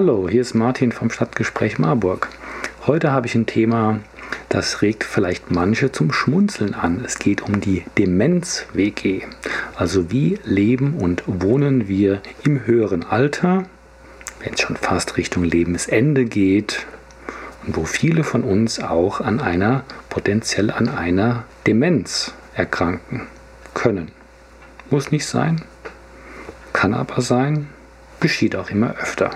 Hallo, hier ist Martin vom Stadtgespräch Marburg. Heute habe ich ein Thema, das regt vielleicht manche zum Schmunzeln an. Es geht um die Demenz-WG. Also wie leben und wohnen wir im höheren Alter, wenn es schon fast Richtung Lebensende geht und wo viele von uns auch an einer, potenziell an einer Demenz erkranken können. Muss nicht sein, kann aber sein, geschieht auch immer öfter.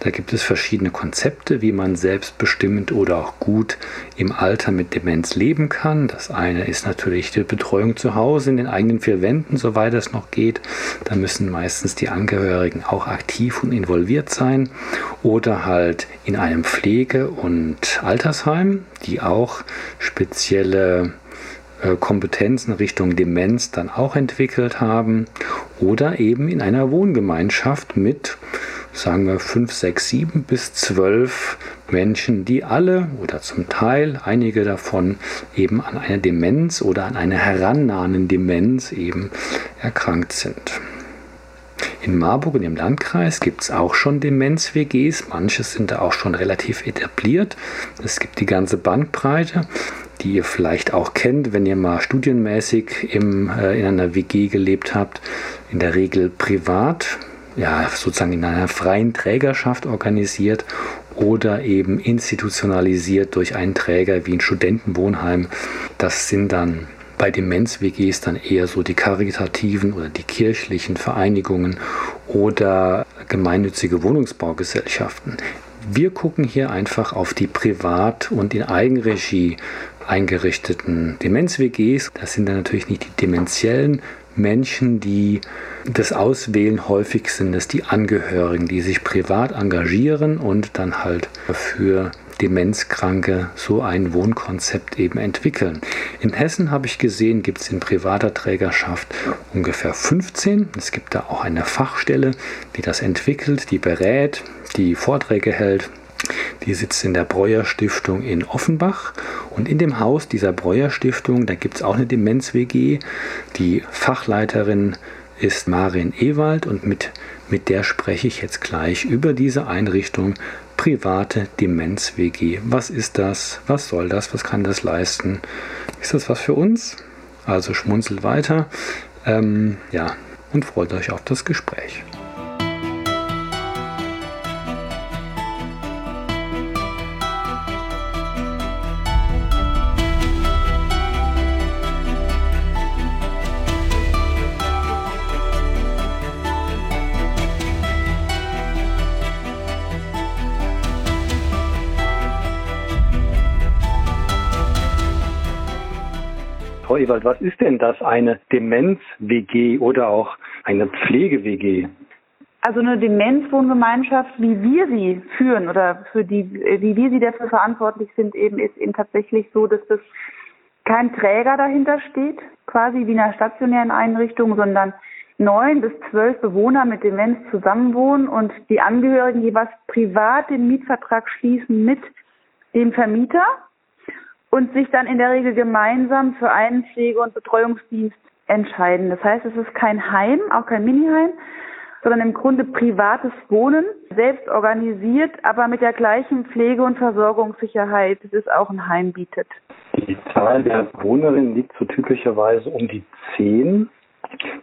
Da gibt es verschiedene Konzepte, wie man selbstbestimmend oder auch gut im Alter mit Demenz leben kann. Das eine ist natürlich die Betreuung zu Hause in den eigenen vier Wänden, soweit es noch geht. Da müssen meistens die Angehörigen auch aktiv und involviert sein. Oder halt in einem Pflege- und Altersheim, die auch spezielle äh, Kompetenzen Richtung Demenz dann auch entwickelt haben oder eben in einer Wohngemeinschaft mit, sagen wir, 5, 6, 7 bis 12 Menschen, die alle oder zum Teil einige davon eben an einer Demenz oder an einer herannahenden Demenz eben erkrankt sind. In Marburg und im Landkreis gibt es auch schon Demenz-WGs. Manche sind da auch schon relativ etabliert. Es gibt die ganze Bandbreite die ihr vielleicht auch kennt, wenn ihr mal studienmäßig im, äh, in einer WG gelebt habt, in der Regel privat, ja, sozusagen in einer freien Trägerschaft organisiert oder eben institutionalisiert durch einen Träger wie ein Studentenwohnheim. Das sind dann bei Demenz-WGs dann eher so die karitativen oder die kirchlichen Vereinigungen oder gemeinnützige Wohnungsbaugesellschaften. Wir gucken hier einfach auf die Privat- und in Eigenregie eingerichteten Demenz-WGs. Das sind dann natürlich nicht die dementiellen Menschen, die das Auswählen häufig sind es die Angehörigen, die sich privat engagieren und dann halt für Demenzkranke so ein Wohnkonzept eben entwickeln. In Hessen habe ich gesehen, gibt es in privater Trägerschaft ungefähr 15. Es gibt da auch eine Fachstelle, die das entwickelt, die berät, die Vorträge hält. Die sitzt in der Breuer Stiftung in Offenbach und in dem Haus dieser Breuer Stiftung, da gibt es auch eine Demenz-WG. Die Fachleiterin ist Marin Ewald und mit, mit der spreche ich jetzt gleich über diese Einrichtung private Demenz-WG. Was ist das? Was soll das? Was kann das leisten? Ist das was für uns? Also schmunzelt weiter. Ähm, ja, und freut euch auf das Gespräch. Ewald, was ist denn das, eine Demenz-WG oder auch eine Pflege-WG? Also eine Demenzwohngemeinschaft, wie wir sie führen oder für die, wie wir sie dafür verantwortlich sind, eben ist eben tatsächlich so, dass das kein Träger dahinter steht, quasi wie in einer stationären Einrichtung, sondern neun bis zwölf Bewohner mit Demenz zusammenwohnen und die Angehörigen jeweils privat den Mietvertrag schließen mit dem Vermieter und sich dann in der Regel gemeinsam für einen Pflege- und Betreuungsdienst entscheiden. Das heißt, es ist kein Heim, auch kein Miniheim, sondern im Grunde privates Wohnen, selbst organisiert, aber mit der gleichen Pflege- und Versorgungssicherheit, das es auch ein Heim bietet. Die Zahl der Wohnerinnen liegt so typischerweise um die zehn.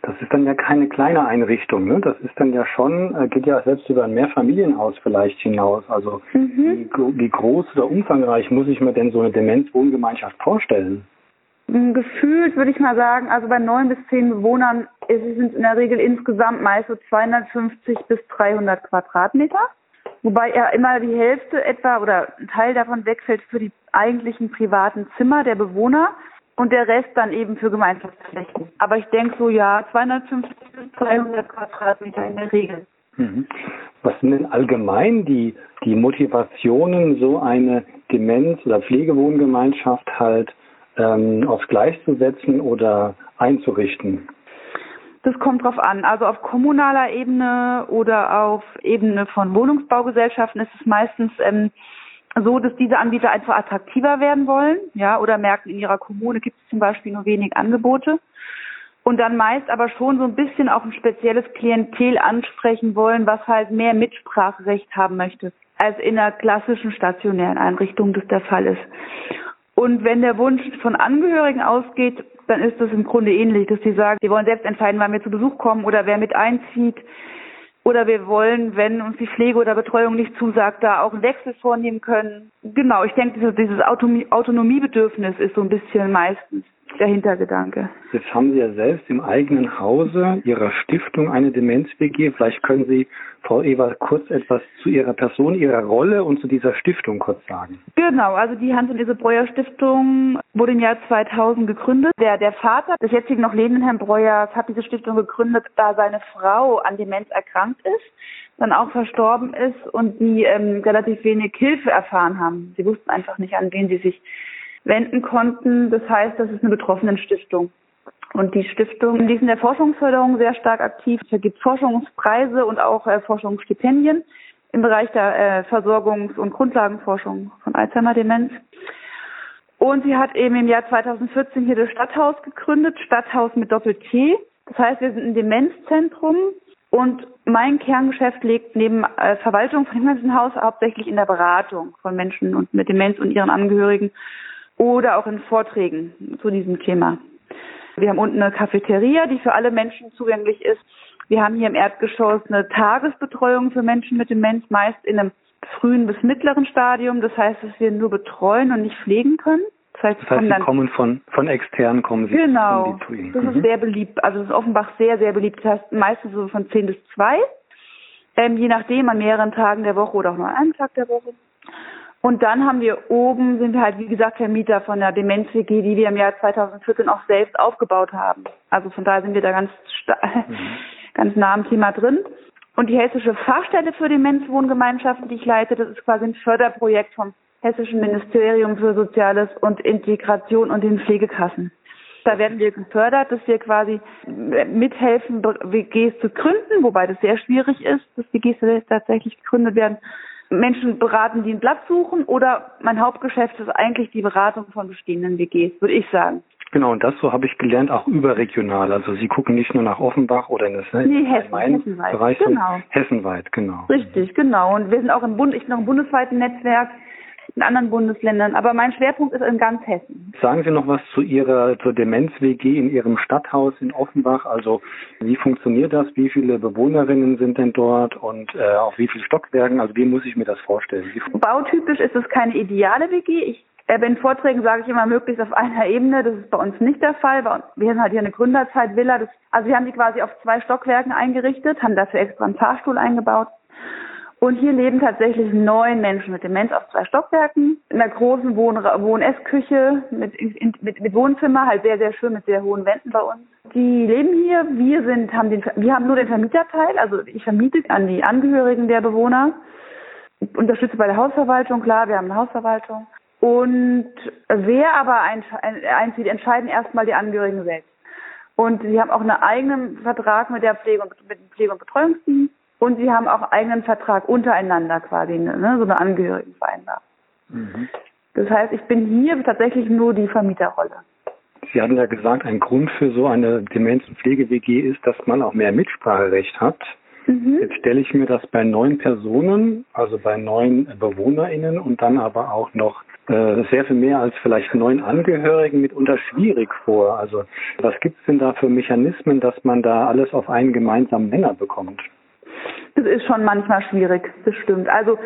Das ist dann ja keine kleine Einrichtung, ne? Das ist dann ja schon, äh, geht ja selbst über ein Mehrfamilienhaus vielleicht hinaus. Also mhm. wie, wie groß oder umfangreich muss ich mir denn so eine Demenzwohngemeinschaft vorstellen? Gefühlt würde ich mal sagen, also bei neun bis zehn Bewohnern ist es in der Regel insgesamt meist so 250 bis 300 Quadratmeter, wobei ja immer die Hälfte etwa oder ein Teil davon wegfällt für die eigentlichen privaten Zimmer der Bewohner und der Rest dann eben für Gemeinschaftsflächen. Aber ich denke so, ja, 250 bis 300 Quadratmeter in der Regel. Mhm. Was sind denn allgemein die, die Motivationen, so eine Demenz- oder Pflegewohngemeinschaft halt ähm, aufs Gleis zu setzen oder einzurichten? Das kommt drauf an. Also auf kommunaler Ebene oder auf Ebene von Wohnungsbaugesellschaften ist es meistens ähm, so, dass diese Anbieter einfach attraktiver werden wollen, ja, oder merken, in ihrer Kommune gibt es zum Beispiel nur wenig Angebote. und dann meist aber schon so ein bisschen auch ein spezielles Klientel ansprechen wollen, was halt mehr Mitspracherecht haben möchte, als in einer klassischen stationären Einrichtung das der Fall ist. Und wenn der Wunsch von Angehörigen ausgeht, dann ist das im Grunde ähnlich, dass sie sagen, sie wollen selbst entscheiden, wann wir zu Besuch kommen oder wer mit einzieht. Oder wir wollen, wenn uns die Pflege oder Betreuung nicht zusagt, da auch einen Wechsel vornehmen können. Genau, ich denke, dieses Autonomiebedürfnis ist so ein bisschen meistens der Hintergedanke. Jetzt haben Sie ja selbst im eigenen Hause Ihrer Stiftung eine Demenz-WG. Vielleicht können Sie, Frau Eva, kurz etwas zu Ihrer Person, Ihrer Rolle und zu dieser Stiftung kurz sagen. Genau, also die Hans- und Ilse Breuer Stiftung wurde im Jahr 2000 gegründet. Der, der Vater des jetzigen noch lebenden Herrn Breuers hat diese Stiftung gegründet, da seine Frau an Demenz erkrankt ist dann auch verstorben ist und die ähm, relativ wenig Hilfe erfahren haben. Sie wussten einfach nicht, an wen sie sich wenden konnten. Das heißt, das ist eine Betroffenenstiftung. Und die Stiftung, die ist in der Forschungsförderung sehr stark aktiv. Es gibt Forschungspreise und auch äh, Forschungsstipendien im Bereich der äh, Versorgungs- und Grundlagenforschung von Alzheimer-Demenz. Und sie hat eben im Jahr 2014 hier das Stadthaus gegründet, Stadthaus mit Doppel-T. Das heißt, wir sind ein Demenzzentrum und mein Kerngeschäft liegt neben äh, Verwaltung von dem ganzen Haus hauptsächlich in der Beratung von Menschen und mit Demenz und ihren Angehörigen oder auch in Vorträgen zu diesem Thema. Wir haben unten eine Cafeteria, die für alle Menschen zugänglich ist. Wir haben hier im Erdgeschoss eine Tagesbetreuung für Menschen mit Demenz, meist in einem frühen bis mittleren Stadium. Das heißt, dass wir nur betreuen und nicht pflegen können. Das heißt, das heißt Sie kommen von, von extern, kommen Sie genau, zu Ihnen. Das mhm. ist sehr beliebt. Also das ist Offenbach sehr, sehr beliebt. Das heißt, meistens so von 10 bis 2. Ähm, je nachdem, an mehreren Tagen der Woche oder auch nur an einem Tag der Woche. Und dann haben wir oben, sind wir halt, wie gesagt, Vermieter von der Demenz-WG, die wir im Jahr 2014 auch selbst aufgebaut haben. Also von daher sind wir da ganz, mhm. ganz nah am Thema drin. Und die Hessische Fachstelle für Demenzwohngemeinschaften, die ich leite, das ist quasi ein Förderprojekt vom Hessischen Ministerium für Soziales und Integration und den Pflegekassen. Da werden wir gefördert, dass wir quasi mithelfen, WGs zu gründen, wobei das sehr schwierig ist, dass WGs tatsächlich gegründet werden Menschen beraten, die einen Platz suchen oder mein Hauptgeschäft ist eigentlich die Beratung von bestehenden WGs, würde ich sagen. Genau, und das so habe ich gelernt, auch überregional. Also Sie gucken nicht nur nach Offenbach oder in das ne, nee, Hessen, Hessenweit. Bereich, genau. Hessenweit, genau. Richtig, genau. Und wir sind auch im Bund, ich bin noch im bundesweiten Netzwerk in anderen Bundesländern. Aber mein Schwerpunkt ist in ganz Hessen. Sagen Sie noch was zu Ihrer zur Demenz-WG in Ihrem Stadthaus in Offenbach? Also wie funktioniert das? Wie viele Bewohnerinnen sind denn dort und äh, auf wie vielen Stockwerken? Also wie muss ich mir das vorstellen? Bautypisch ist es keine ideale WG. Ich äh, in Vorträgen sage ich immer möglichst auf einer Ebene. Das ist bei uns nicht der Fall. Wir haben halt hier eine Gründerzeit-Villa. Also wir haben die quasi auf zwei Stockwerken eingerichtet, haben dafür extra einen Fahrstuhl eingebaut. Und hier leben tatsächlich neun Menschen mit Demenz auf zwei Stockwerken, in einer großen Wohn Wohn-Essküche mit, mit, mit Wohnzimmer, halt sehr, sehr schön mit sehr hohen Wänden bei uns. Die leben hier, wir sind, haben den, wir haben nur den Vermieterteil, also ich vermiete an die Angehörigen der Bewohner, unterstütze bei der Hausverwaltung, klar, wir haben eine Hausverwaltung. Und wer aber einzieht, entscheiden erstmal die Angehörigen selbst. Und sie haben auch einen eigenen Vertrag mit der Pflege und, mit dem Pflege- und Betreuungsdienst. Und sie haben auch eigenen Vertrag untereinander quasi, ne, so eine Angehörigenvereinbarung. Mhm. Das heißt, ich bin hier tatsächlich nur die Vermieterrolle. Sie hatten ja gesagt, ein Grund für so eine Demenz- und Pflege-WG ist, dass man auch mehr Mitspracherecht hat. Mhm. Jetzt stelle ich mir das bei neun Personen, also bei neun BewohnerInnen und dann aber auch noch äh, sehr viel mehr als vielleicht neun Angehörigen mitunter schwierig vor. Also was gibt es denn da für Mechanismen, dass man da alles auf einen gemeinsamen Nenner bekommt? Das ist schon manchmal schwierig, das stimmt. Also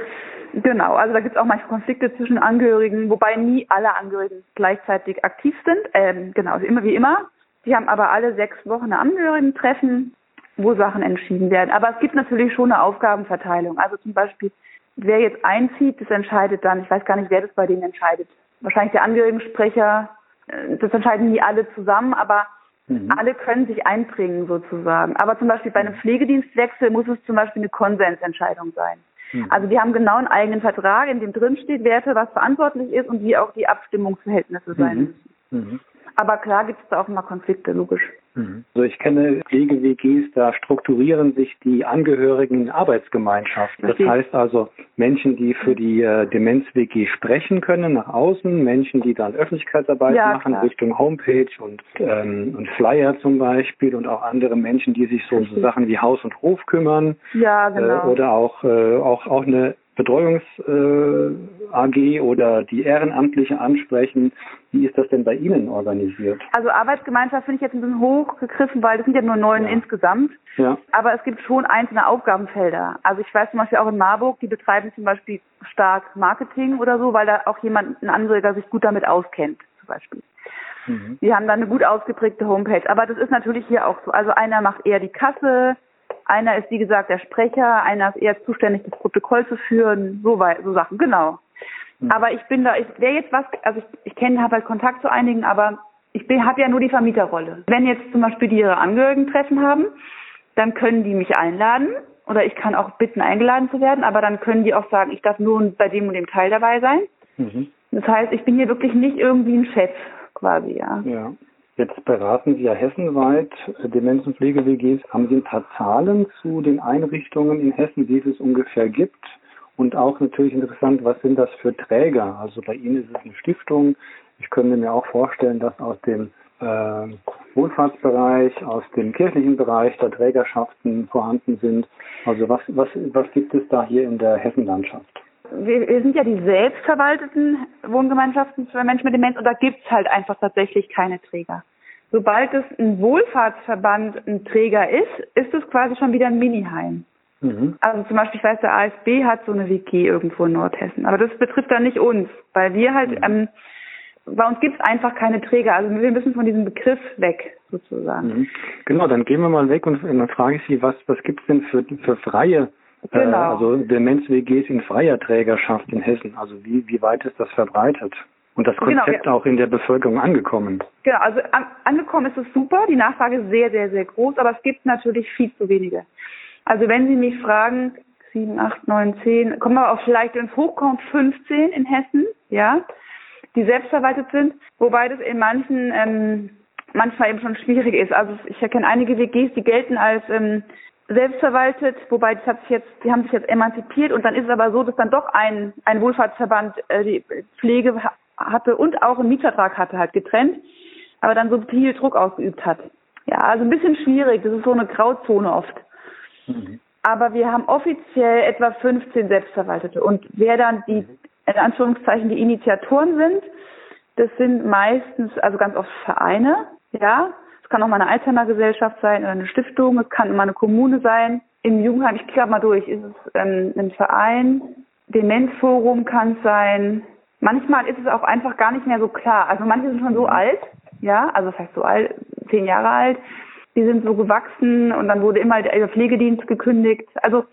genau, also da gibt es auch manchmal Konflikte zwischen Angehörigen, wobei nie alle Angehörigen gleichzeitig aktiv sind. Ähm, genau, also immer wie immer. Die haben aber alle sechs Wochen eine Angehörigentreffen, wo Sachen entschieden werden. Aber es gibt natürlich schon eine Aufgabenverteilung. Also zum Beispiel, wer jetzt einzieht, das entscheidet dann, ich weiß gar nicht, wer das bei denen entscheidet. Wahrscheinlich der Angehörigensprecher, äh, das entscheiden nie alle zusammen, aber Mhm. Alle können sich einbringen sozusagen. Aber zum Beispiel bei einem mhm. Pflegedienstwechsel muss es zum Beispiel eine Konsensentscheidung sein. Mhm. Also die haben genau einen eigenen Vertrag, in dem drin steht, wer für was verantwortlich ist und wie auch die Abstimmungsverhältnisse sein mhm. müssen. Aber klar gibt es da auch mal Konflikte, logisch. Mhm. Also ich kenne Pflege-WGs, da strukturieren sich die Angehörigen in Arbeitsgemeinschaften. Das heißt also Menschen, die für die äh, Demenz-WG sprechen können nach außen, Menschen, die dann Öffentlichkeitsarbeit ja, machen klar. Richtung Homepage und, ähm, und Flyer zum Beispiel und auch andere Menschen, die sich so um so Sachen wie Haus und Hof kümmern. Ja, genau. Äh, oder auch, äh, auch, auch eine Betreuungs-AG äh, oder die Ehrenamtliche ansprechen. Wie ist das denn bei Ihnen organisiert? Also Arbeitsgemeinschaft finde ich jetzt ein bisschen hochgegriffen, weil das sind ja nur neun ja. insgesamt. Ja. Aber es gibt schon einzelne Aufgabenfelder. Also ich weiß zum Beispiel auch in Marburg, die betreiben zum Beispiel stark Marketing oder so, weil da auch jemand, ein Anreger sich gut damit auskennt, zum Beispiel. Mhm. Die haben dann eine gut ausgeprägte Homepage. Aber das ist natürlich hier auch so. Also einer macht eher die Kasse, einer ist, wie gesagt, der Sprecher, einer ist eher zuständig, das Protokoll zu führen, so, weit, so Sachen, genau. Mhm. Aber ich bin da, ich wäre jetzt was, also ich, ich kenne, habe halt Kontakt zu einigen, aber ich habe ja nur die Vermieterrolle. Wenn jetzt zum Beispiel die ihre Angehörigen treffen haben, dann können die mich einladen oder ich kann auch bitten, eingeladen zu werden, aber dann können die auch sagen, ich darf nur bei dem und dem Teil dabei sein. Mhm. Das heißt, ich bin hier wirklich nicht irgendwie ein Chef quasi, ja. Ja. Jetzt beraten Sie ja hessenweit Demenz- und Pflege-WGs. Haben Sie ein paar Zahlen zu den Einrichtungen in Hessen, wie es ungefähr gibt? Und auch natürlich interessant, was sind das für Träger? Also bei Ihnen ist es eine Stiftung. Ich könnte mir auch vorstellen, dass aus dem äh, Wohlfahrtsbereich, aus dem kirchlichen Bereich da Trägerschaften vorhanden sind. Also was, was, was gibt es da hier in der Hessenlandschaft? Wir, wir sind ja die selbstverwalteten Wohngemeinschaften für Menschen mit Demenz und da gibt's halt einfach tatsächlich keine Träger. Sobald es ein Wohlfahrtsverband ein Träger ist, ist es quasi schon wieder ein Miniheim. Mhm. Also zum Beispiel, ich weiß, der ASB hat so eine WG irgendwo in Nordhessen, aber das betrifft dann nicht uns, weil wir halt, mhm. ähm, bei uns gibt es einfach keine Träger. Also wir müssen von diesem Begriff weg, sozusagen. Mhm. Genau, dann gehen wir mal weg und dann frage ich Sie, was, was gibt es denn für, für freie Genau. Äh, also Demenz-WGs in freier Trägerschaft in Hessen. Also wie, wie weit ist das verbreitet? Und das genau, Konzept genau, auch in der Bevölkerung angekommen? Genau, also an, angekommen ist es super. Die Nachfrage ist sehr, sehr, sehr groß, aber es gibt natürlich viel zu wenige. Also wenn Sie mich fragen, 7, 8, 9, 10, kommen wir auch vielleicht ins Hochkommt 15 in Hessen, ja, die selbstverwaltet sind, wobei das in manchen ähm, manchmal eben schon schwierig ist. Also ich erkenne einige WGs, die gelten als ähm, selbstverwaltet, wobei das hat sich jetzt, die haben sich jetzt emanzipiert und dann ist es aber so, dass dann doch ein, ein Wohlfahrtsverband äh, die Pflege hatte und auch einen Mietvertrag hatte halt getrennt, aber dann so viel Druck ausgeübt hat. Ja, also ein bisschen schwierig, das ist so eine Grauzone oft. Mhm. Aber wir haben offiziell etwa 15 Selbstverwaltete und wer dann die, in Anführungszeichen, die Initiatoren sind, das sind meistens, also ganz oft Vereine, ja, es kann auch mal eine Alzheimer-Gesellschaft sein oder eine Stiftung. Es kann mal eine Kommune sein. Im Jugendheim, ich klappe mal durch, ist es ähm, ein Verein. Demenzforum kann es sein. Manchmal ist es auch einfach gar nicht mehr so klar. Also manche sind schon so mhm. alt, ja, also das heißt so alt, zehn Jahre alt. Die sind so gewachsen und dann wurde immer der Pflegedienst gekündigt. Also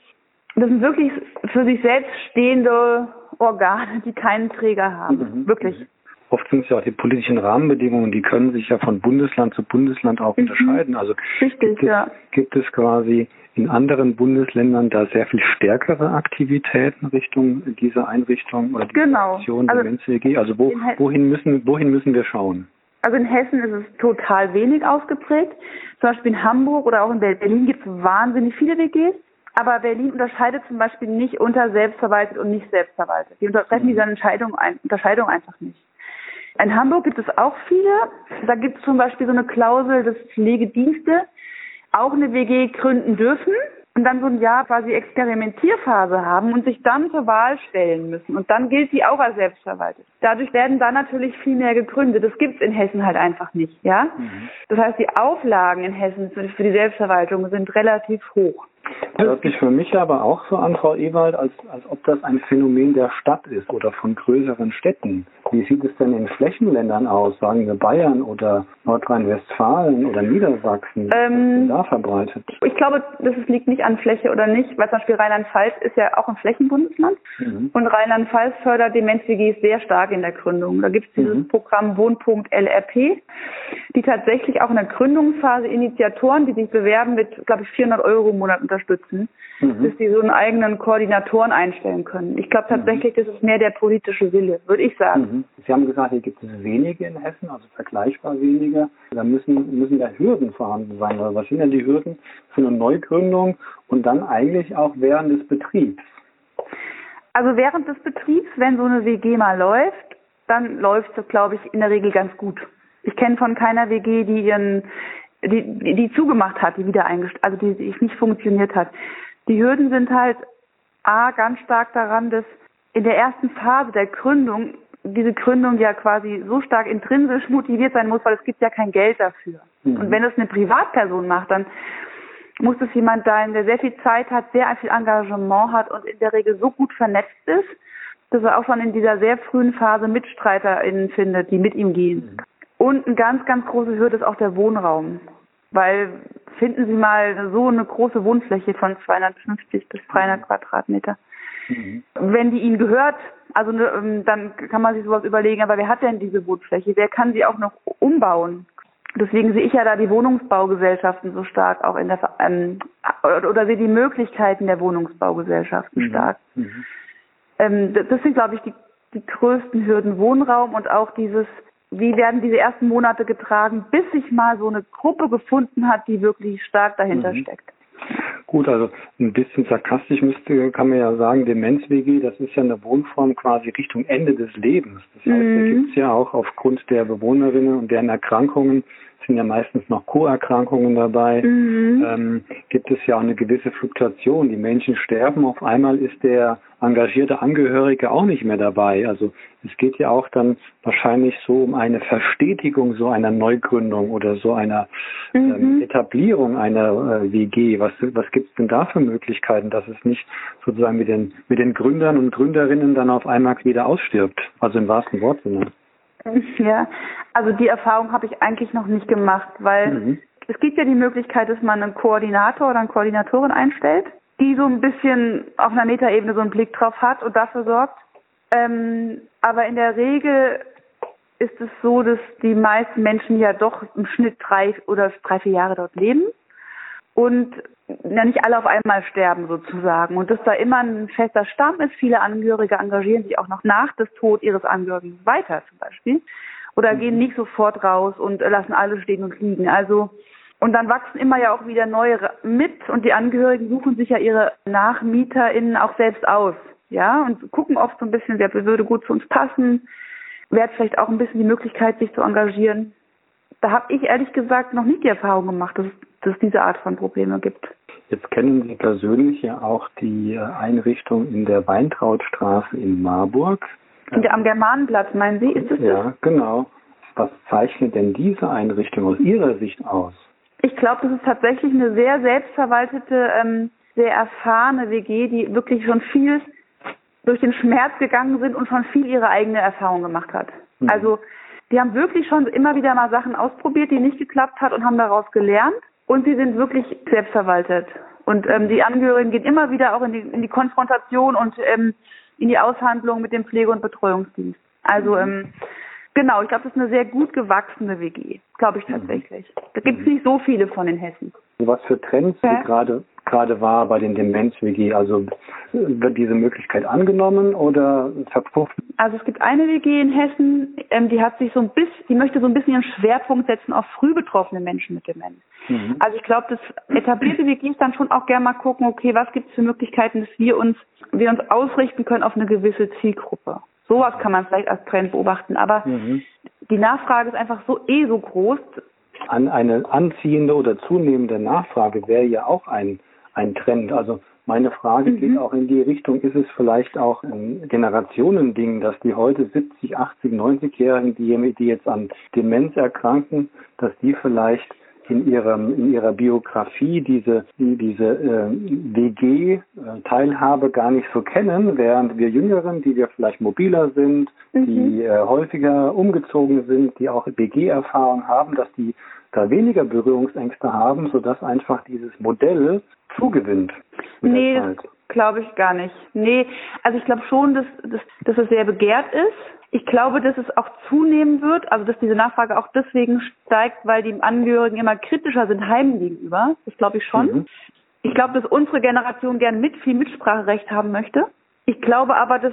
das sind wirklich für sich selbst stehende Organe, die keinen Träger haben. Mhm. Wirklich. Oft sind es ja auch die politischen Rahmenbedingungen, die können sich ja von Bundesland zu Bundesland auch mhm. unterscheiden. Also Richtig, gibt, es, ja. gibt es quasi in anderen Bundesländern da sehr viel stärkere Aktivitäten Richtung dieser Einrichtung oder dieser genau. Aktion also, WG? Also wo, wohin müssen wohin müssen wir schauen? Also in Hessen ist es total wenig ausgeprägt. Zum Beispiel in Hamburg oder auch in Berlin gibt es wahnsinnig viele WGs. Aber Berlin unterscheidet zum Beispiel nicht unter selbstverwaltet und nicht selbstverwaltet. Die treffen mhm. diese Entscheidung, Unterscheidung einfach nicht. In Hamburg gibt es auch viele. Da gibt es zum Beispiel so eine Klausel, dass Pflegedienste auch eine WG gründen dürfen und dann so ein Jahr quasi Experimentierphase haben und sich dann zur Wahl stellen müssen. Und dann gilt sie auch als selbstverwaltet. Dadurch werden dann natürlich viel mehr gegründet. Das gibt es in Hessen halt einfach nicht, ja. Mhm. Das heißt, die Auflagen in Hessen für die Selbstverwaltung sind relativ hoch. Das hört sich für mich aber auch so an, Frau Ewald, als, als ob das ein Phänomen der Stadt ist oder von größeren Städten. Wie sieht es denn in Flächenländern aus, sagen wir Bayern oder Nordrhein-Westfalen oder Niedersachsen? Ähm, da verbreitet? Ich glaube, das liegt nicht an Fläche oder nicht, weil zum Beispiel Rheinland-Pfalz ist ja auch ein Flächenbundesland mhm. und Rheinland-Pfalz fördert Demenz-WGs sehr stark in der Gründung. Da gibt es dieses mhm. Programm Wohnpunkt LRP, die tatsächlich auch in der Gründungsphase Initiatoren, die sich bewerben, mit, glaube ich, 400 Euro im Monat unterstützen, mhm. dass die so einen eigenen Koordinatoren einstellen können. Ich glaube tatsächlich, mhm. das ist mehr der politische Wille, würde ich sagen. Mhm. Sie haben gesagt, hier gibt es wenige in Hessen, also vergleichbar wenige. Da müssen, müssen ja Hürden vorhanden sein. Was sind denn die Hürden für eine Neugründung und dann eigentlich auch während des Betriebs? Also während des Betriebs, wenn so eine WG mal läuft, dann läuft es, glaube ich, in der Regel ganz gut. Ich kenne von keiner WG, die ihren, die, die zugemacht hat, die wieder eingestellt, also die, die nicht funktioniert hat. Die Hürden sind halt A, ganz stark daran, dass in der ersten Phase der Gründung diese Gründung ja quasi so stark intrinsisch motiviert sein muss, weil es gibt ja kein Geld dafür. Mhm. Und wenn es eine Privatperson macht, dann muss es jemand sein, der sehr viel Zeit hat, sehr viel Engagement hat und in der Regel so gut vernetzt ist, dass er auch schon in dieser sehr frühen Phase MitstreiterInnen findet, die mit ihm gehen. Mhm. Und eine ganz, ganz große Hürde ist auch der Wohnraum. Weil finden Sie mal so eine große Wohnfläche von 250 bis 300 Quadratmeter. Mhm. Wenn die Ihnen gehört, also ne, ähm, dann kann man sich sowas überlegen, aber wer hat denn diese Wohnfläche? Wer kann sie auch noch umbauen? Deswegen sehe ich ja da die Wohnungsbaugesellschaften so stark auch in der ähm, oder sehe die Möglichkeiten der Wohnungsbaugesellschaften mhm. stark. Mhm. Ähm, das sind, glaube ich, die, die größten Hürden Wohnraum und auch dieses wie werden diese ersten Monate getragen, bis sich mal so eine Gruppe gefunden hat, die wirklich stark dahinter mhm. steckt. Gut, also ein bisschen sarkastisch müsste, kann man ja sagen, Demenz-WG, das ist ja eine Wohnform quasi Richtung Ende des Lebens. Das heißt, mhm. da gibt es ja auch aufgrund der Bewohnerinnen und deren Erkrankungen sind ja meistens noch Co-Erkrankungen dabei, mhm. ähm, gibt es ja auch eine gewisse Fluktuation. Die Menschen sterben, auf einmal ist der engagierte Angehörige auch nicht mehr dabei. Also es geht ja auch dann wahrscheinlich so um eine Verstetigung so einer Neugründung oder so einer ähm, mhm. ähm, Etablierung einer äh, WG. Was, was gibt es denn da für Möglichkeiten, dass es nicht sozusagen mit den, mit den Gründern und Gründerinnen dann auf einmal wieder ausstirbt? Also im wahrsten Wortsinne. Ja, also die Erfahrung habe ich eigentlich noch nicht gemacht, weil mhm. es gibt ja die Möglichkeit, dass man einen Koordinator oder eine Koordinatorin einstellt, die so ein bisschen auf einer Metaebene so einen Blick drauf hat und dafür sorgt. Ähm, aber in der Regel ist es so, dass die meisten Menschen ja doch im Schnitt drei oder drei, vier Jahre dort leben und ja nicht alle auf einmal sterben sozusagen und dass da immer ein fester Stamm ist. Viele Angehörige engagieren sich auch noch nach des Tod ihres Angehörigen weiter zum Beispiel oder mhm. gehen nicht sofort raus und lassen alle stehen und liegen. Also und dann wachsen immer ja auch wieder neue mit und die Angehörigen suchen sich ja ihre NachmieterInnen auch selbst aus, ja, und gucken oft so ein bisschen, wer würde gut zu uns passen, wer hat vielleicht auch ein bisschen die Möglichkeit, sich zu engagieren. Da habe ich ehrlich gesagt noch nie die Erfahrung gemacht, dass, dass es diese Art von Probleme gibt. Jetzt kennen Sie persönlich ja auch die äh, Einrichtung in der Weintrautstraße in Marburg. Der, am Germanenplatz, meinen Sie, ist es Ja, das? genau. Was zeichnet denn diese Einrichtung aus Ihrer Sicht aus? Ich glaube, das ist tatsächlich eine sehr selbstverwaltete, ähm, sehr erfahrene WG, die wirklich schon viel durch den Schmerz gegangen sind und schon viel ihre eigene Erfahrung gemacht hat. Mhm. Also die haben wirklich schon immer wieder mal Sachen ausprobiert, die nicht geklappt hat und haben daraus gelernt. Und sie sind wirklich selbstverwaltet. Und ähm, die Angehörigen gehen immer wieder auch in die, in die Konfrontation und ähm, in die Aushandlung mit dem Pflege- und Betreuungsdienst. Also mhm. ähm, genau, ich glaube, das ist eine sehr gut gewachsene WG, glaube ich mhm. tatsächlich. Da gibt es nicht so viele von in Hessen. Was für Trends ja? gerade gerade war bei den Demenz-WG? Also wird diese Möglichkeit angenommen oder verpufft? Also es gibt eine WG in Hessen, ähm, die hat sich so ein bisschen, die möchte so ein bisschen ihren Schwerpunkt setzen auf früh betroffene Menschen mit Demenz. Mhm. Also ich glaube, das etablierte WGs dann schon auch gerne mal gucken, okay, was gibt es für Möglichkeiten, dass wir uns, wir uns ausrichten können auf eine gewisse Zielgruppe. Sowas kann man vielleicht als Trend beobachten, aber mhm. die Nachfrage ist einfach so eh so groß. An eine anziehende oder zunehmende Nachfrage wäre ja auch ein ein Trend. Also meine Frage mhm. geht auch in die Richtung, ist es vielleicht auch ein Generationending, dass die heute 70, 80, 90-Jährigen, die, die jetzt an Demenz erkranken, dass die vielleicht in ihrem in ihrer Biografie diese die, diese äh, WG Teilhabe gar nicht so kennen, während wir Jüngeren, die wir vielleicht mobiler sind, mhm. die äh, häufiger umgezogen sind, die auch WG Erfahrung haben, dass die da weniger Berührungsängste haben, sodass einfach dieses Modell zugewinnt. Nee, glaube ich gar nicht. Nee, also ich glaube schon, dass, dass, dass es sehr begehrt ist. Ich glaube, dass es auch zunehmen wird, also dass diese Nachfrage auch deswegen steigt, weil die Angehörigen immer kritischer sind Heimen gegenüber. Das glaube ich schon. Mhm. Ich glaube, dass unsere Generation gern mit viel Mitspracherecht haben möchte. Ich glaube aber, dass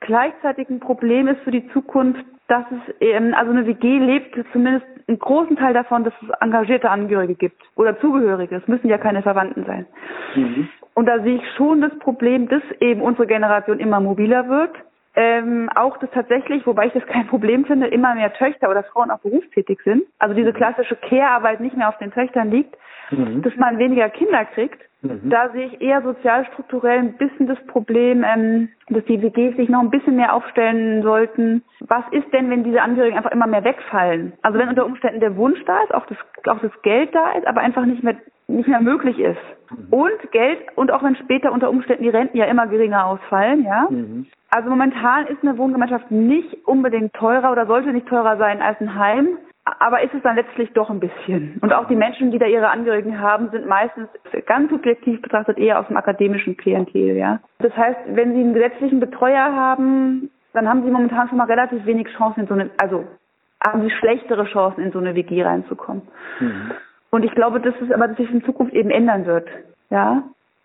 gleichzeitig ein Problem ist für die Zukunft, dass es eben, also eine WG lebt zumindest einen großen Teil davon, dass es engagierte Angehörige gibt oder Zugehörige. Es müssen ja keine Verwandten sein. Mhm. Und da sehe ich schon das Problem, dass eben unsere Generation immer mobiler wird. Ähm, auch das tatsächlich, wobei ich das kein Problem finde, immer mehr Töchter oder Frauen auch berufstätig sind. Also diese klassische Care-Arbeit nicht mehr auf den Töchtern liegt, mhm. dass man weniger Kinder kriegt. Mhm. Da sehe ich eher sozialstrukturell ein bisschen das Problem, ähm, dass die WGs sich noch ein bisschen mehr aufstellen sollten. Was ist denn, wenn diese Angehörigen einfach immer mehr wegfallen? Also wenn unter Umständen der Wunsch da ist, auch das, auch das Geld da ist, aber einfach nicht mehr, nicht mehr möglich ist. Mhm. Und Geld, und auch wenn später unter Umständen die Renten ja immer geringer ausfallen, ja. Mhm. Also momentan ist eine Wohngemeinschaft nicht unbedingt teurer oder sollte nicht teurer sein als ein Heim aber ist es dann letztlich doch ein bisschen. Und auch die Menschen, die da ihre Angehörigen haben, sind meistens ganz subjektiv betrachtet eher aus dem akademischen Klientel, ja. Das heißt, wenn sie einen gesetzlichen Betreuer haben, dann haben sie momentan schon mal relativ wenig Chancen in so eine, also haben sie schlechtere Chancen in so eine WG reinzukommen. Mhm. Und ich glaube, dass es aber sich in Zukunft eben ändern wird, ja.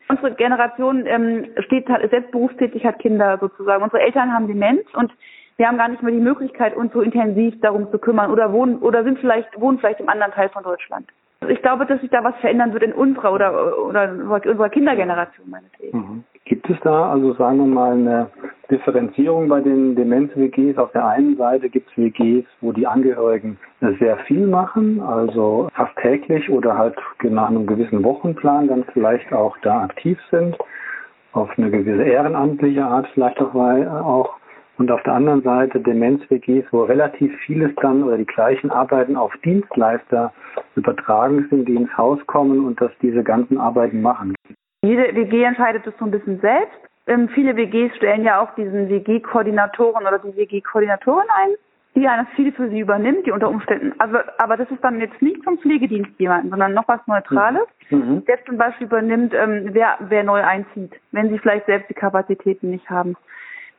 Unsere Generation ähm, steht halt selbst berufstätig, hat Kinder sozusagen. Unsere Eltern haben Demenz und wir haben gar nicht mehr die Möglichkeit, uns so intensiv darum zu kümmern oder wohnen oder sind vielleicht wohnen vielleicht im anderen Teil von Deutschland. Ich glaube, dass sich da was verändern wird in unserer oder oder unserer Kindergeneration meinetwegen. Mhm. Gibt es da also sagen wir mal eine Differenzierung bei den Demenz-WGs? Auf der einen Seite gibt es WGs, wo die Angehörigen sehr viel machen, also fast täglich oder halt nach einem gewissen Wochenplan dann vielleicht auch da aktiv sind, auf eine gewisse ehrenamtliche Art vielleicht auch, auch und auf der anderen Seite Demenz-WGs, wo relativ vieles dann oder die gleichen Arbeiten auf Dienstleister übertragen sind, die ins Haus kommen und dass diese ganzen Arbeiten machen. Jede WG entscheidet das so ein bisschen selbst. Ähm, viele WGs stellen ja auch diesen WG-Koordinatoren oder die WG-Koordinatorin ein, die ja viel für sie übernimmt, die unter Umständen, also, aber das ist dann jetzt nicht vom Pflegedienst jemanden, sondern noch was Neutrales, mhm. der zum Beispiel übernimmt, ähm, wer, wer neu einzieht, wenn sie vielleicht selbst die Kapazitäten nicht haben.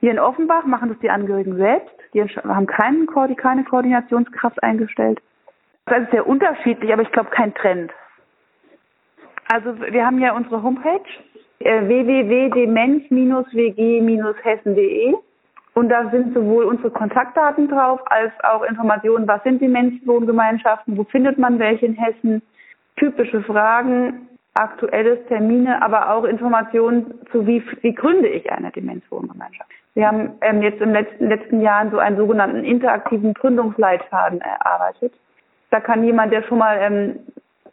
Hier in Offenbach machen das die Angehörigen selbst. Die haben keinen, keine Koordinationskraft eingestellt. Das ist sehr unterschiedlich, aber ich glaube kein Trend. Also wir haben ja unsere Homepage äh, www.demenz-wg-hessen.de und da sind sowohl unsere Kontaktdaten drauf als auch Informationen, was sind Demenzwohngemeinschaften, wo findet man welche in Hessen, typische Fragen, aktuelles Termine, aber auch Informationen zu wie, wie gründe ich eine Demenzwohngemeinschaft. Wir haben ähm, jetzt im letzten, letzten Jahren so einen sogenannten interaktiven Gründungsleitfaden erarbeitet. Da kann jemand, der schon mal ähm,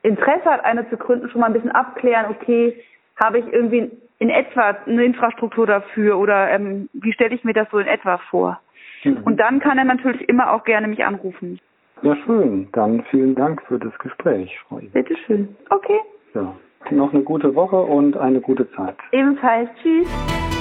Interesse hat, eine zu gründen, schon mal ein bisschen abklären, okay, habe ich irgendwie in etwa eine Infrastruktur dafür oder ähm, wie stelle ich mir das so in etwa vor? Mhm. Und dann kann er natürlich immer auch gerne mich anrufen. Ja, schön. Dann vielen Dank für das Gespräch, Frau Bitte schön. Okay. Ja. Noch eine gute Woche und eine gute Zeit. Ebenfalls. Tschüss.